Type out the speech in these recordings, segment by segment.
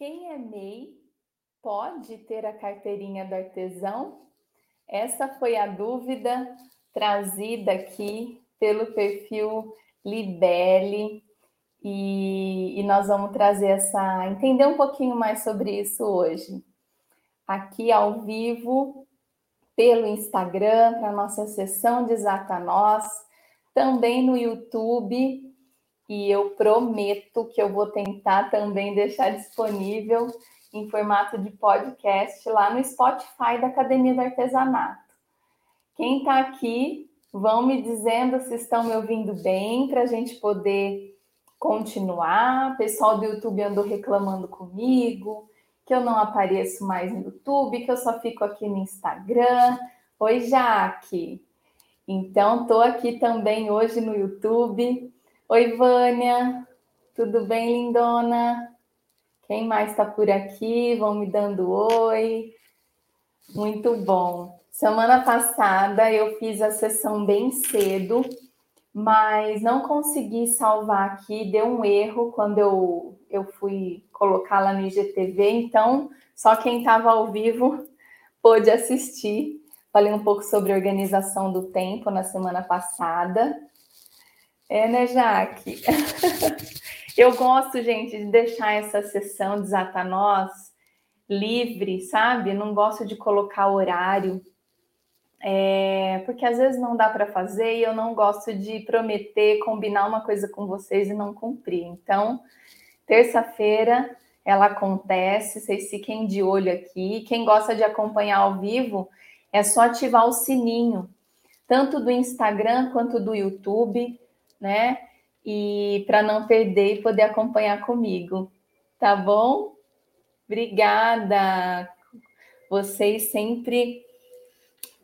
Quem é MEI pode ter a carteirinha do artesão? Essa foi a dúvida trazida aqui pelo perfil Libele e, e, nós vamos trazer essa, entender um pouquinho mais sobre isso hoje. Aqui ao vivo, pelo Instagram, para a nossa sessão de Exata Nós, também no YouTube e eu prometo que eu vou tentar também deixar disponível em formato de podcast lá no Spotify da Academia do Artesanato. Quem está aqui, vão me dizendo se estão me ouvindo bem para a gente poder continuar. O pessoal do YouTube andou reclamando comigo que eu não apareço mais no YouTube, que eu só fico aqui no Instagram. Oi, Jaque. Então, estou aqui também hoje no YouTube Oi, Vânia, tudo bem, lindona? Quem mais está por aqui? Vão me dando oi. Muito bom. Semana passada eu fiz a sessão bem cedo, mas não consegui salvar aqui, deu um erro quando eu, eu fui colocar lá no IGTV, então só quem estava ao vivo pôde assistir. Falei um pouco sobre organização do tempo na semana passada. É, né, Jaque? Eu gosto, gente, de deixar essa sessão Desata Nós livre, sabe? Não gosto de colocar horário, é, porque às vezes não dá para fazer e eu não gosto de prometer, combinar uma coisa com vocês e não cumprir. Então, terça-feira ela acontece, vocês fiquem de olho aqui. Quem gosta de acompanhar ao vivo, é só ativar o sininho, tanto do Instagram quanto do YouTube né? E para não perder e poder acompanhar comigo, tá bom? Obrigada. Vocês sempre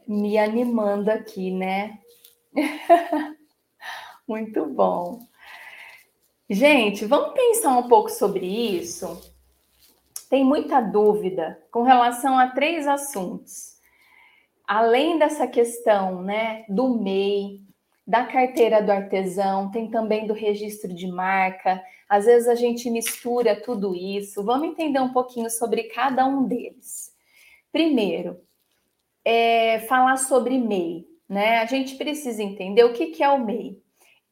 me animando aqui, né? Muito bom. Gente, vamos pensar um pouco sobre isso. Tem muita dúvida com relação a três assuntos. Além dessa questão, né, do MEI, da carteira do artesão, tem também do registro de marca. Às vezes a gente mistura tudo isso. Vamos entender um pouquinho sobre cada um deles. Primeiro, é falar sobre MEI, né? A gente precisa entender o que, que é o MEI.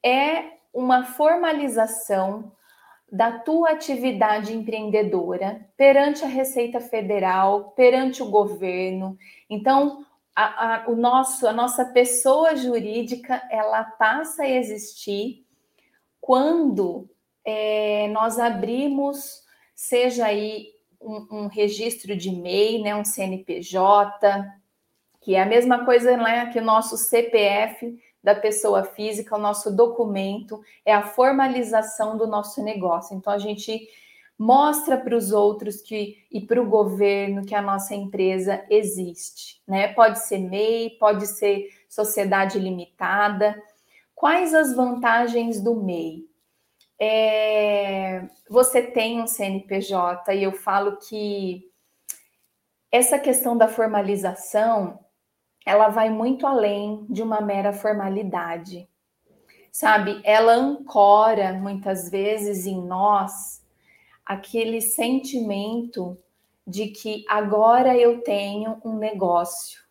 É uma formalização da tua atividade empreendedora perante a Receita Federal, perante o governo. Então, a, a, o nosso, a nossa pessoa jurídica ela passa a existir quando é, nós abrimos, seja aí um, um, registro de MEI, né, um CNPJ, que é a mesma coisa né, que o nosso CPF da pessoa física, o nosso documento, é a formalização do nosso negócio. Então, a gente mostra para os outros que e para o governo que a nossa empresa existe, né? Pode ser MEI, pode ser sociedade limitada. Quais as vantagens do MEI? É, você tem um CNPJ e eu falo que essa questão da formalização ela vai muito além de uma mera formalidade, sabe? Ela ancora muitas vezes em nós aquele sentimento de que agora eu tenho um negócio,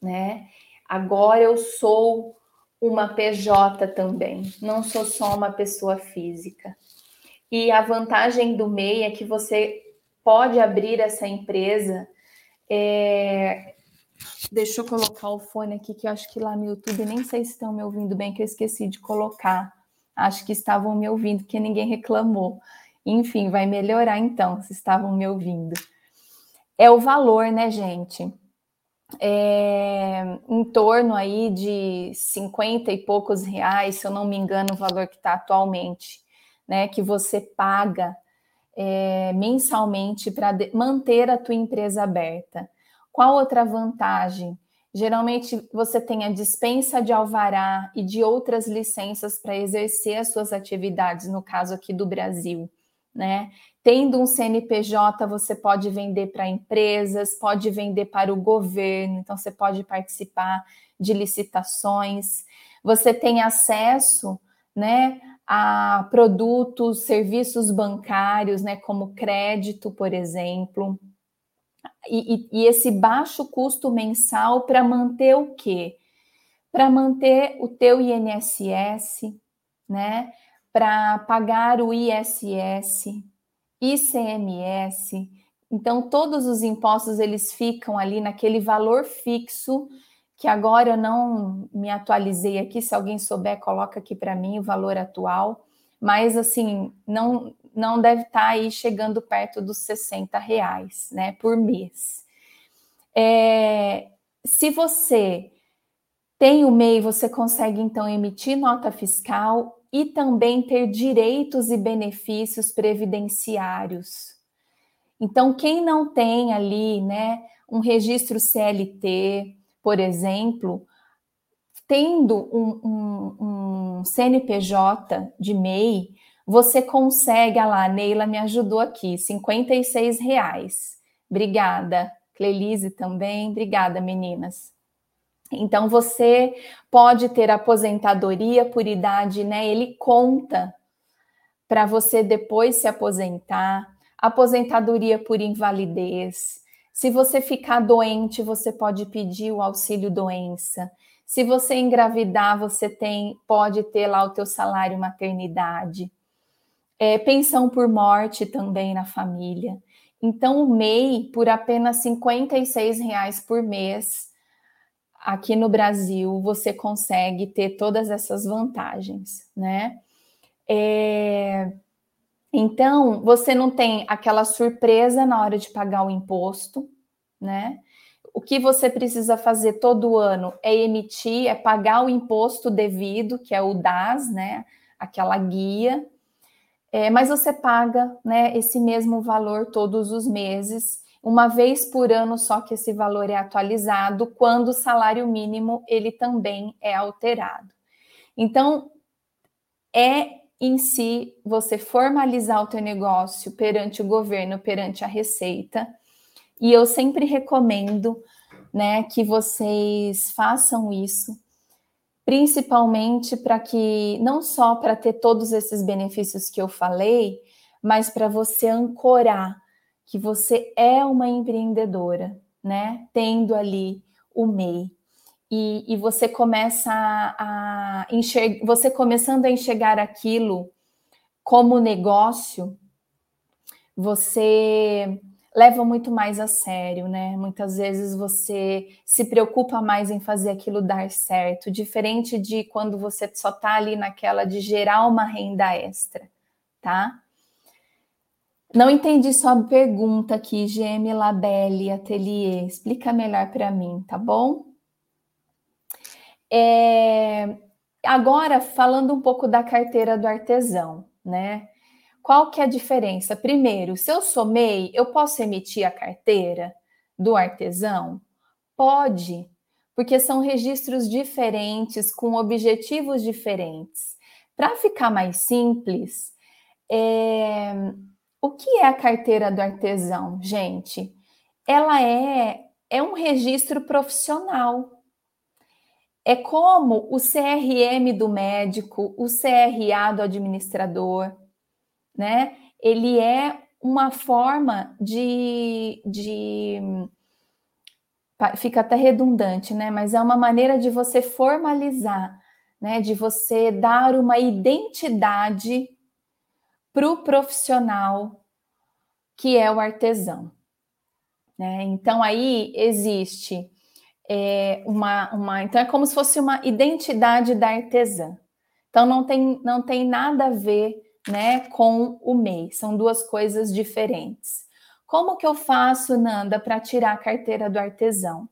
né? Agora eu sou uma PJ também, não sou só uma pessoa física. E a vantagem do MEI é que você pode abrir essa empresa. É... Deixa eu colocar o fone aqui, que eu acho que lá no YouTube nem sei se estão me ouvindo bem, que eu esqueci de colocar. Acho que estavam me ouvindo, porque ninguém reclamou. Enfim, vai melhorar então, se estavam me ouvindo. É o valor, né, gente? É, em torno aí de 50 e poucos reais, se eu não me engano, o valor que está atualmente, né? Que você paga é, mensalmente para manter a tua empresa aberta. Qual outra vantagem? Geralmente você tem a dispensa de alvará e de outras licenças para exercer as suas atividades, no caso aqui do Brasil né? Tendo um CNPJ, você pode vender para empresas, pode vender para o governo, então você pode participar de licitações. Você tem acesso, né, a produtos, serviços bancários, né, como crédito, por exemplo. E, e, e esse baixo custo mensal para manter o quê? Para manter o teu INSS, né? Para pagar o ISS, ICMS. Então, todos os impostos eles ficam ali naquele valor fixo que agora eu não me atualizei aqui, se alguém souber, coloca aqui para mim o valor atual, mas assim, não, não deve estar tá aí chegando perto dos 60 reais, né, por mês. É, se você tem o MEI, você consegue então emitir nota fiscal e também ter direitos e benefícios previdenciários. Então, quem não tem ali, né, um registro CLT, por exemplo, tendo um, um, um CNPJ de MEI, você consegue, ah lá, Neila me ajudou aqui, 56 reais. Obrigada. Clelise também, obrigada, meninas. Então, você pode ter aposentadoria por idade, né? Ele conta para você depois se aposentar, aposentadoria por invalidez, se você ficar doente, você pode pedir o auxílio doença. Se você engravidar, você tem, pode ter lá o teu salário maternidade. É, pensão por morte também na família. Então, o MEI, por apenas R$ reais por mês, aqui no Brasil, você consegue ter todas essas vantagens, né? É, então, você não tem aquela surpresa na hora de pagar o imposto, né? O que você precisa fazer todo ano é emitir, é pagar o imposto devido, que é o DAS, né? Aquela guia. É, mas você paga né, esse mesmo valor todos os meses, uma vez por ano, só que esse valor é atualizado quando o salário mínimo ele também é alterado. Então, é em si você formalizar o teu negócio perante o governo, perante a Receita. E eu sempre recomendo, né, que vocês façam isso, principalmente para que não só para ter todos esses benefícios que eu falei, mas para você ancorar que você é uma empreendedora, né? Tendo ali o MEI e, e você começa a, a enxergar, você começando a enxergar aquilo como negócio, você leva muito mais a sério, né? Muitas vezes você se preocupa mais em fazer aquilo dar certo, diferente de quando você só tá ali naquela de gerar uma renda extra, tá? Não entendi sua pergunta aqui, GM Labelle Atelier. Explica melhor para mim, tá bom? É, agora, falando um pouco da carteira do artesão, né? Qual que é a diferença? Primeiro, se eu sou MEI, eu posso emitir a carteira do artesão? Pode, porque são registros diferentes, com objetivos diferentes. Para ficar mais simples, é... o que é a carteira do artesão, gente? Ela é, é um registro profissional é como o CRM do médico, o CRA do administrador, né? Ele é uma forma de, de fica até redundante, né? Mas é uma maneira de você formalizar, né? De você dar uma identidade para o profissional que é o artesão. Né? Então aí existe é, uma, uma. Então, é como se fosse uma identidade da artesã. Então, não tem, não tem nada a ver né, com o MEI, são duas coisas diferentes. Como que eu faço, Nanda, para tirar a carteira do artesão?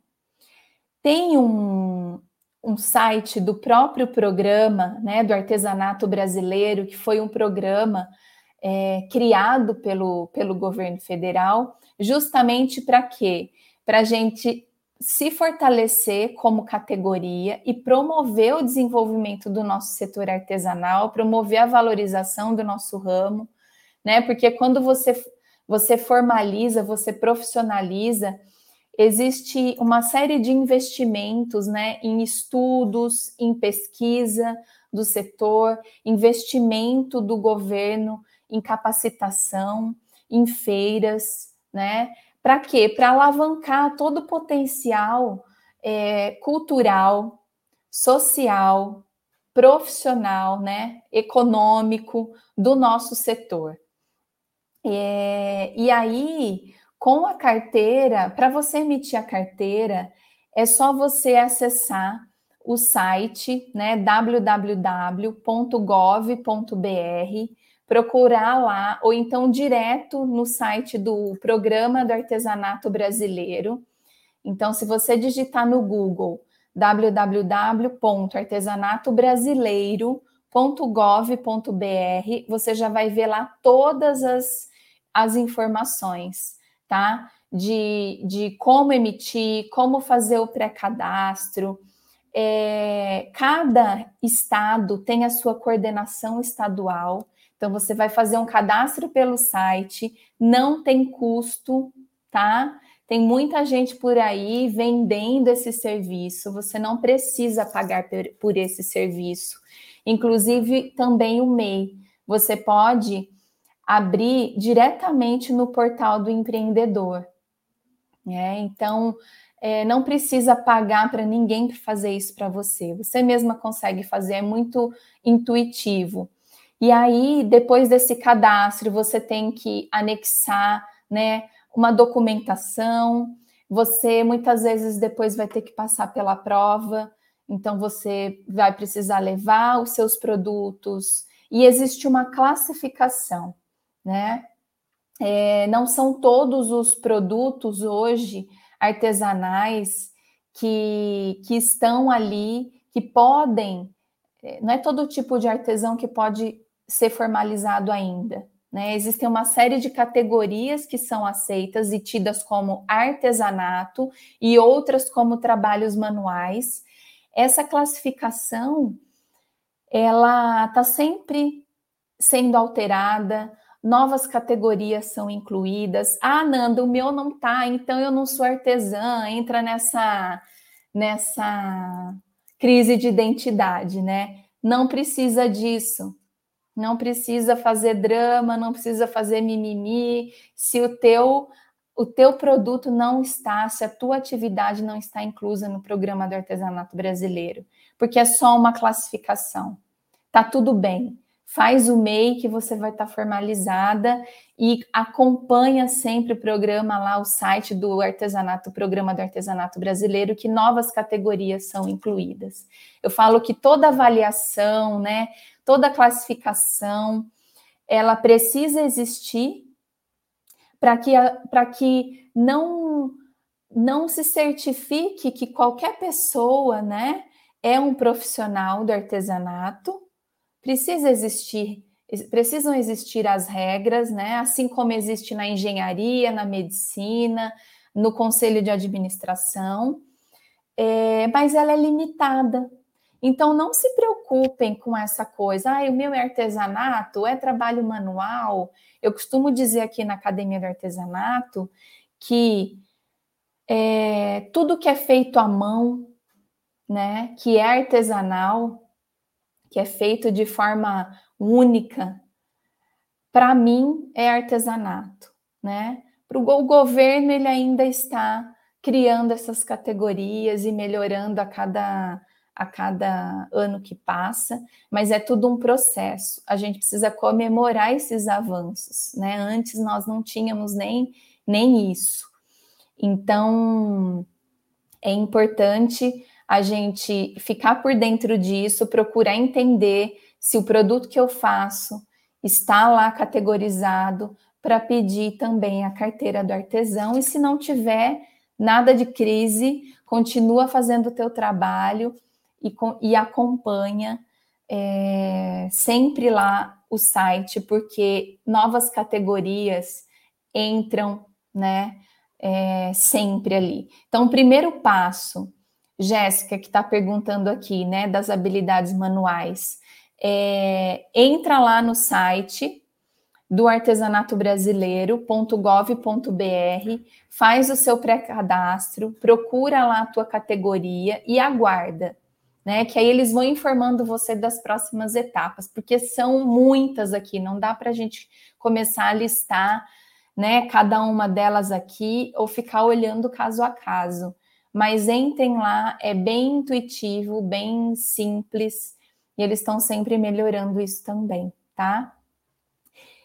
Tem um, um site do próprio programa né, do artesanato brasileiro, que foi um programa é, criado pelo, pelo governo federal, justamente para quê? Para a gente se fortalecer como categoria e promover o desenvolvimento do nosso setor artesanal, promover a valorização do nosso ramo, né? Porque quando você você formaliza, você profissionaliza, existe uma série de investimentos né, em estudos, em pesquisa do setor, investimento do governo em capacitação, em feiras, né? Para quê? Para alavancar todo o potencial é, cultural, social, profissional, né, econômico do nosso setor. É, e aí, com a carteira, para você emitir a carteira, é só você acessar o site, né, www.gov.br, procurar lá, ou então direto no site do Programa do Artesanato Brasileiro. Então, se você digitar no Google www.artesanatobrasileiro.gov.br, você já vai ver lá todas as as informações, tá? De, de como emitir, como fazer o pré-cadastro. É, cada estado tem a sua coordenação estadual, então você vai fazer um cadastro pelo site, não tem custo, tá? Tem muita gente por aí vendendo esse serviço, você não precisa pagar por esse serviço. Inclusive, também o MEI. Você pode abrir diretamente no portal do empreendedor. É, então, é, não precisa pagar para ninguém fazer isso para você. Você mesma consegue fazer, é muito intuitivo. E aí, depois desse cadastro, você tem que anexar né, uma documentação. Você muitas vezes depois vai ter que passar pela prova, então você vai precisar levar os seus produtos. E existe uma classificação né? É, não são todos os produtos hoje artesanais que, que estão ali, que podem, é, não é todo tipo de artesão que pode ser formalizado ainda. Né? Existem uma série de categorias que são aceitas e tidas como artesanato e outras como trabalhos manuais. Essa classificação ela está sempre sendo alterada, novas categorias são incluídas. Ah, Nanda, o meu não tá, então eu não sou artesã, entra nessa nessa crise de identidade, né? Não precisa disso. Não precisa fazer drama, não precisa fazer mimimi. Se o teu o teu produto não está, se a tua atividade não está inclusa no programa do artesanato brasileiro, porque é só uma classificação. Tá tudo bem faz o MEI que você vai estar formalizada e acompanha sempre o programa lá, o site do artesanato, o programa do artesanato brasileiro, que novas categorias são incluídas. Eu falo que toda avaliação, né, toda classificação, ela precisa existir para que, para que não, não se certifique que qualquer pessoa, né, é um profissional do artesanato precisa existir, precisam existir as regras, né? Assim como existe na engenharia, na medicina, no conselho de administração, é, mas ela é limitada. Então não se preocupem com essa coisa. Ah, o meu é artesanato, é trabalho manual. Eu costumo dizer aqui na academia do artesanato que é, tudo que é feito à mão, né, que é artesanal, que é feito de forma única, para mim é artesanato, né? Para o governo ele ainda está criando essas categorias e melhorando a cada a cada ano que passa, mas é tudo um processo. A gente precisa comemorar esses avanços, né? Antes nós não tínhamos nem nem isso. Então é importante a gente ficar por dentro disso, procurar entender se o produto que eu faço está lá categorizado para pedir também a carteira do artesão e se não tiver nada de crise, continua fazendo o teu trabalho e, e acompanha é, sempre lá o site, porque novas categorias entram, né, é, sempre ali. Então, o primeiro passo Jéssica, que está perguntando aqui, né, das habilidades manuais. É, entra lá no site do artesanato brasileiro.gov.br, faz o seu pré-cadastro, procura lá a tua categoria e aguarda, né? Que aí eles vão informando você das próximas etapas, porque são muitas aqui, não dá para a gente começar a listar, né, cada uma delas aqui ou ficar olhando caso a caso. Mas entrem lá, é bem intuitivo, bem simples, e eles estão sempre melhorando isso também, tá?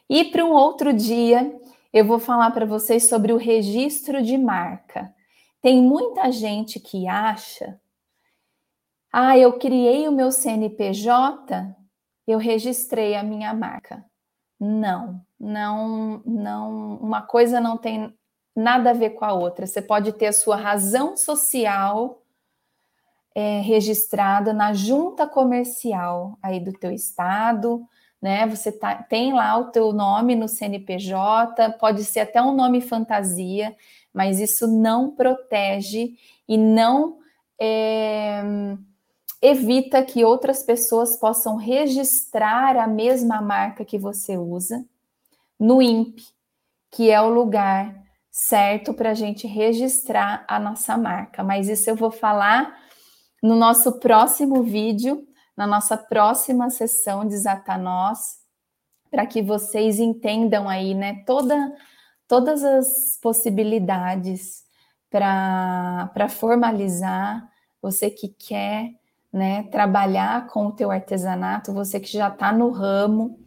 E para um outro dia, eu vou falar para vocês sobre o registro de marca. Tem muita gente que acha, ah, eu criei o meu CNPJ, eu registrei a minha marca. Não, não, não, uma coisa não tem nada a ver com a outra. Você pode ter a sua razão social é, registrada na junta comercial aí do teu estado, né? Você tá, tem lá o teu nome no CNPJ, pode ser até um nome fantasia, mas isso não protege e não é, evita que outras pessoas possam registrar a mesma marca que você usa no INPE, que é o lugar certo para a gente registrar a nossa marca. Mas isso eu vou falar no nosso próximo vídeo na nossa próxima sessão de Zatanós, para que vocês entendam aí, né, toda, todas as possibilidades para formalizar, você que quer né, trabalhar com o teu artesanato, você que já está no ramo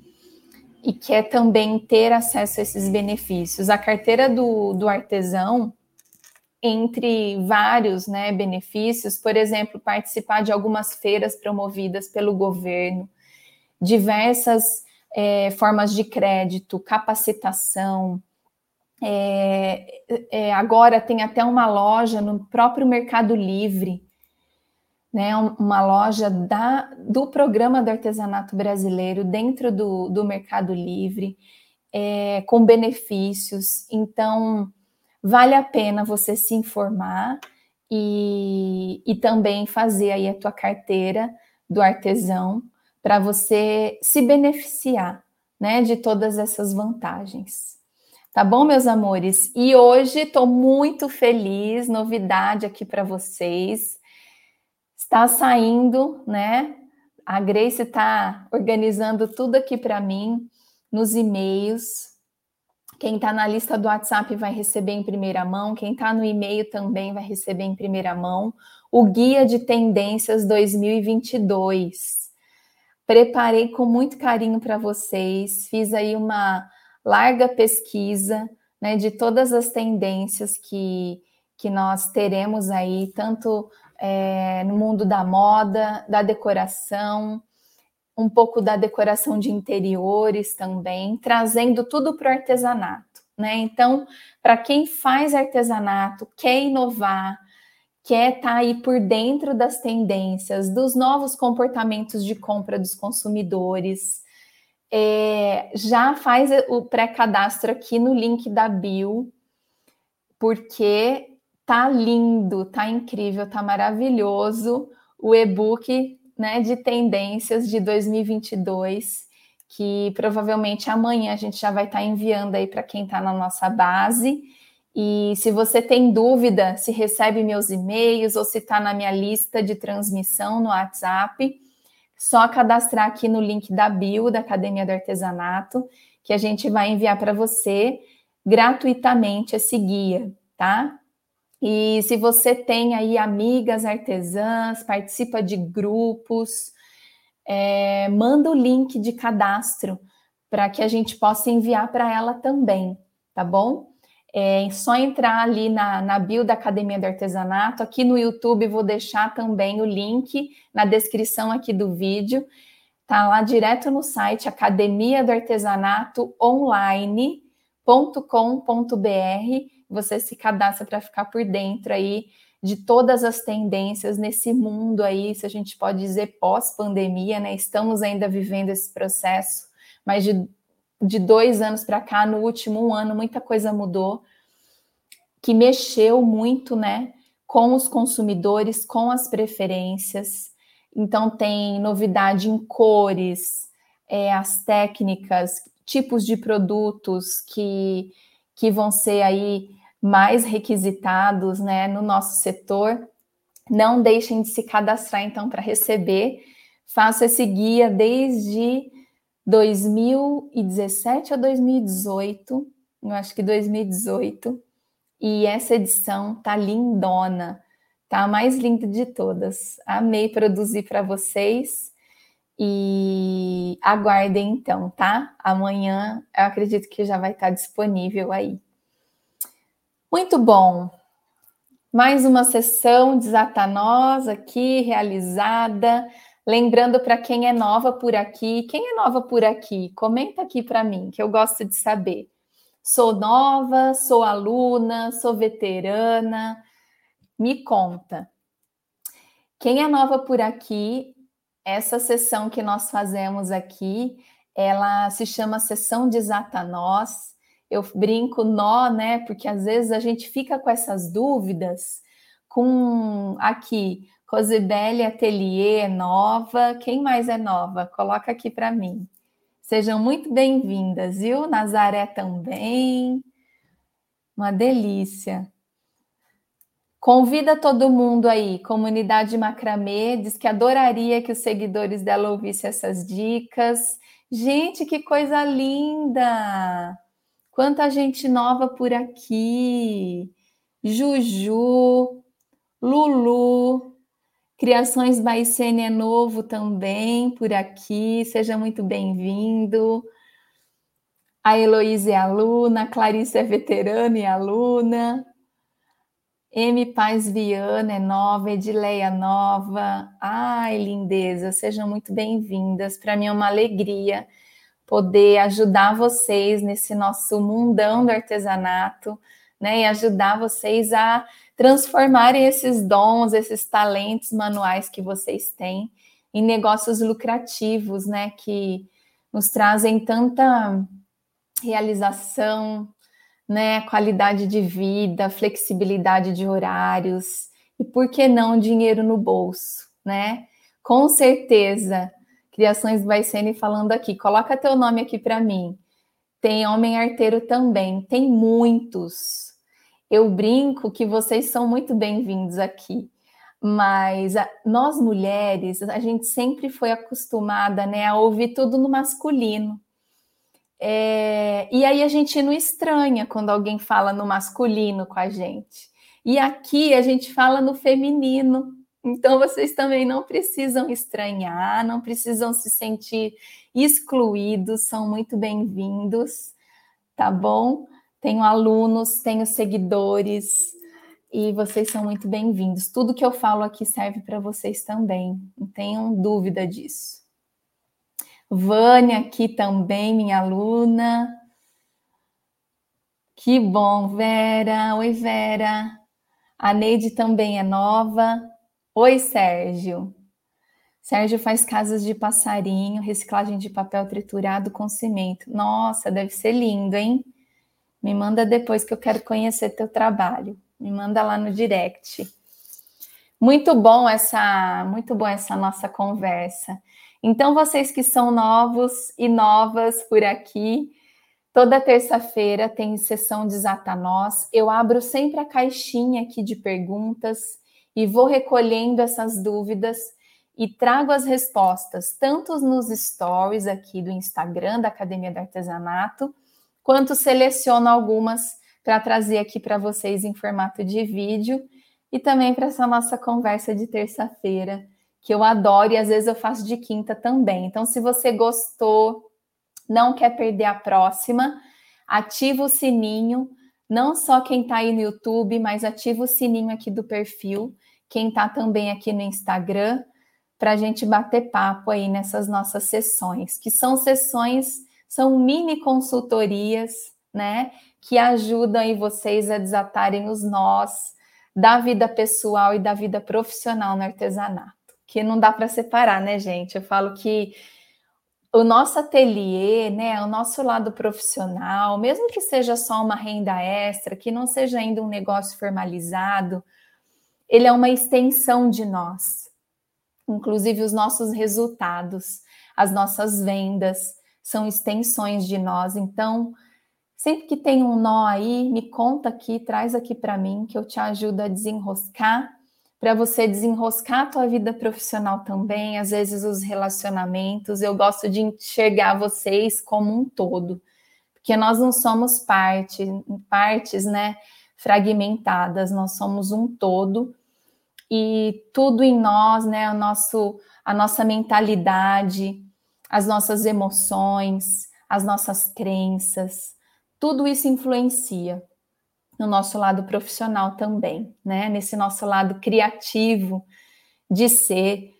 e quer também ter acesso a esses benefícios. A carteira do, do artesão, entre vários né, benefícios, por exemplo, participar de algumas feiras promovidas pelo governo, diversas é, formas de crédito, capacitação. É, é, agora tem até uma loja no próprio Mercado Livre, né, uma loja da, do programa do artesanato brasileiro dentro do, do Mercado Livre, é, com benefícios. Então, vale a pena você se informar e, e também fazer aí a tua carteira do artesão para você se beneficiar, né, de todas essas vantagens. Tá bom, meus amores? E hoje estou muito feliz, novidade aqui para vocês. Está saindo, né? A Grace está organizando tudo aqui para mim nos e-mails quem está na lista do WhatsApp vai receber em primeira mão, quem está no e-mail também vai receber em primeira mão o Guia de Tendências 2022. Preparei com muito carinho para vocês, fiz aí uma larga pesquisa né, de todas as tendências que, que nós teremos aí, tanto é, no mundo da moda, da decoração, um pouco da decoração de interiores também, trazendo tudo para o artesanato, né? Então, para quem faz artesanato, quer inovar, quer estar tá aí por dentro das tendências, dos novos comportamentos de compra dos consumidores, é, já faz o pré-cadastro aqui no link da bio, porque tá lindo, tá incrível, tá maravilhoso o e-book né, de tendências de 2022, que provavelmente amanhã a gente já vai estar tá enviando aí para quem está na nossa base. E se você tem dúvida se recebe meus e-mails ou se está na minha lista de transmissão no WhatsApp, só cadastrar aqui no link da bio da Academia do Artesanato, que a gente vai enviar para você gratuitamente esse guia, tá? E se você tem aí amigas artesãs, participa de grupos, é, manda o link de cadastro para que a gente possa enviar para ela também, tá bom? É só entrar ali na, na bio da Academia do Artesanato. Aqui no YouTube vou deixar também o link na descrição aqui do vídeo. Tá lá direto no site academia do artesanato online.com.br você se cadastra para ficar por dentro aí de todas as tendências nesse mundo aí, se a gente pode dizer pós-pandemia, né? Estamos ainda vivendo esse processo, mas de, de dois anos para cá, no último um ano, muita coisa mudou, que mexeu muito, né? Com os consumidores, com as preferências. Então, tem novidade em cores, é, as técnicas tipos de produtos que, que vão ser aí mais requisitados né, no nosso setor. Não deixem de se cadastrar, então, para receber. Faço esse guia desde 2017 a 2018, eu acho que 2018, e essa edição tá lindona, tá a mais linda de todas. Amei produzir para vocês e aguardem então, tá? Amanhã eu acredito que já vai estar disponível aí. Muito bom. Mais uma sessão Desata aqui realizada. Lembrando para quem é nova por aqui, quem é nova por aqui, comenta aqui para mim, que eu gosto de saber. Sou nova, sou aluna, sou veterana. Me conta. Quem é nova por aqui, essa sessão que nós fazemos aqui, ela se chama sessão Desata Nós eu brinco nó, né? Porque às vezes a gente fica com essas dúvidas. Com aqui, Cosibele Atelier nova. Quem mais é nova? Coloca aqui para mim. Sejam muito bem-vindas, viu? Nazaré também. Uma delícia. Convida todo mundo aí, comunidade Macramê, diz que adoraria que os seguidores dela ouvissem essas dicas. Gente, que coisa linda! Quanta gente nova por aqui. Juju, Lulu, Criações Baicene é novo também por aqui. Seja muito bem-vindo. A Heloísa é aluna, a Clarice é veterana e aluna. M. Paz Viana é nova, Edileia nova. Ai, lindeza, sejam muito bem-vindas. Para mim é uma alegria poder ajudar vocês nesse nosso mundão do artesanato, né? E ajudar vocês a transformarem esses dons, esses talentos manuais que vocês têm em negócios lucrativos, né? Que nos trazem tanta realização, né? Qualidade de vida, flexibilidade de horários e por que não dinheiro no bolso, né? Com certeza Criações Baicene falando aqui. Coloca teu nome aqui para mim. Tem homem arteiro também. Tem muitos. Eu brinco que vocês são muito bem-vindos aqui. Mas a, nós mulheres, a gente sempre foi acostumada né, a ouvir tudo no masculino. É, e aí a gente não estranha quando alguém fala no masculino com a gente. E aqui a gente fala no feminino. Então, vocês também não precisam estranhar, não precisam se sentir excluídos, são muito bem-vindos, tá bom? Tenho alunos, tenho seguidores e vocês são muito bem-vindos. Tudo que eu falo aqui serve para vocês também, não tenham dúvida disso. Vânia aqui também, minha aluna. Que bom, Vera. Oi, Vera. A Neide também é nova. Oi, Sérgio. Sérgio faz casas de passarinho, reciclagem de papel triturado com cimento. Nossa, deve ser lindo, hein? Me manda depois que eu quero conhecer teu trabalho. Me manda lá no direct. Muito bom essa, muito bom essa nossa conversa. Então, vocês que são novos e novas por aqui, toda terça-feira tem sessão Desata Nós. Eu abro sempre a caixinha aqui de perguntas e vou recolhendo essas dúvidas e trago as respostas, tanto nos stories aqui do Instagram da Academia do Artesanato, quanto seleciono algumas para trazer aqui para vocês em formato de vídeo e também para essa nossa conversa de terça-feira, que eu adoro e às vezes eu faço de quinta também. Então, se você gostou, não quer perder a próxima, ativa o sininho, não só quem está aí no YouTube, mas ativa o sininho aqui do perfil quem está também aqui no Instagram, para a gente bater papo aí nessas nossas sessões, que são sessões, são mini consultorias, né? Que ajudam aí vocês a desatarem os nós da vida pessoal e da vida profissional no artesanato, que não dá para separar, né, gente? Eu falo que o nosso ateliê, né, o nosso lado profissional, mesmo que seja só uma renda extra, que não seja ainda um negócio formalizado, ele é uma extensão de nós. Inclusive, os nossos resultados, as nossas vendas são extensões de nós. Então, sempre que tem um nó aí, me conta aqui, traz aqui para mim, que eu te ajudo a desenroscar, para você desenroscar a tua vida profissional também, às vezes os relacionamentos. Eu gosto de enxergar vocês como um todo, porque nós não somos parte, partes, né, fragmentadas, nós somos um todo e tudo em nós, né, o nosso, a nossa mentalidade, as nossas emoções, as nossas crenças, tudo isso influencia no nosso lado profissional também, né? Nesse nosso lado criativo de ser,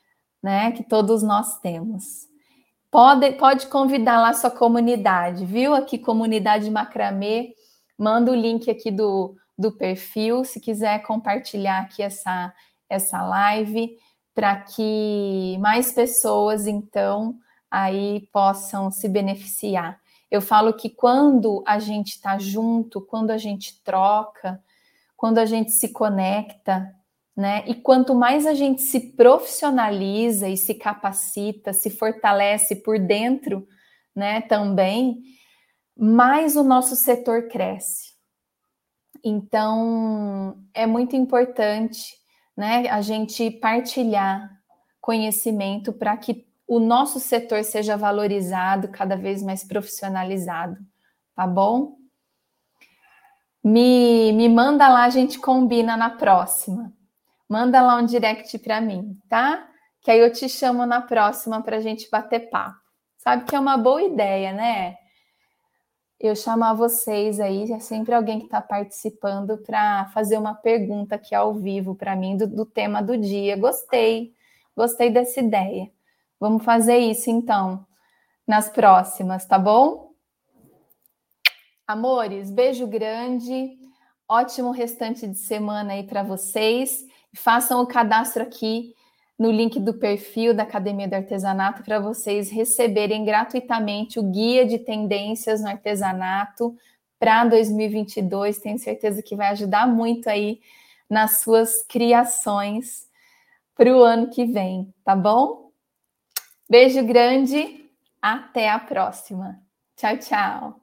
né? Que todos nós temos. Pode, pode convidar lá sua comunidade, viu? Aqui, comunidade macramê, manda o link aqui do, do perfil, se quiser compartilhar aqui essa, essa live, para que mais pessoas, então, aí possam se beneficiar. Eu falo que quando a gente está junto, quando a gente troca, quando a gente se conecta, né? E quanto mais a gente se profissionaliza e se capacita, se fortalece por dentro, né, também, mais o nosso setor cresce. Então, é muito importante, né, a gente partilhar conhecimento para que o nosso setor seja valorizado, cada vez mais profissionalizado, tá bom? Me, me manda lá, a gente combina na próxima. Manda lá um direct para mim, tá? Que aí eu te chamo na próxima para a gente bater papo. Sabe que é uma boa ideia, né? Eu chamar vocês aí, é sempre alguém que está participando para fazer uma pergunta aqui ao vivo para mim do, do tema do dia. Gostei, gostei dessa ideia. Vamos fazer isso então nas próximas, tá bom? Amores, beijo grande. Ótimo restante de semana aí para vocês. Façam o cadastro aqui no link do perfil da Academia do Artesanato para vocês receberem gratuitamente o guia de tendências no artesanato para 2022. Tenho certeza que vai ajudar muito aí nas suas criações para o ano que vem, tá bom? Beijo grande, até a próxima. Tchau, tchau.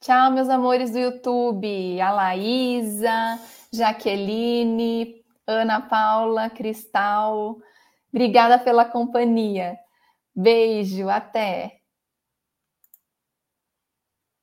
Tchau, meus amores do YouTube. A Laísa, Jaqueline, Ana Paula, Cristal. Obrigada pela companhia. Beijo, até.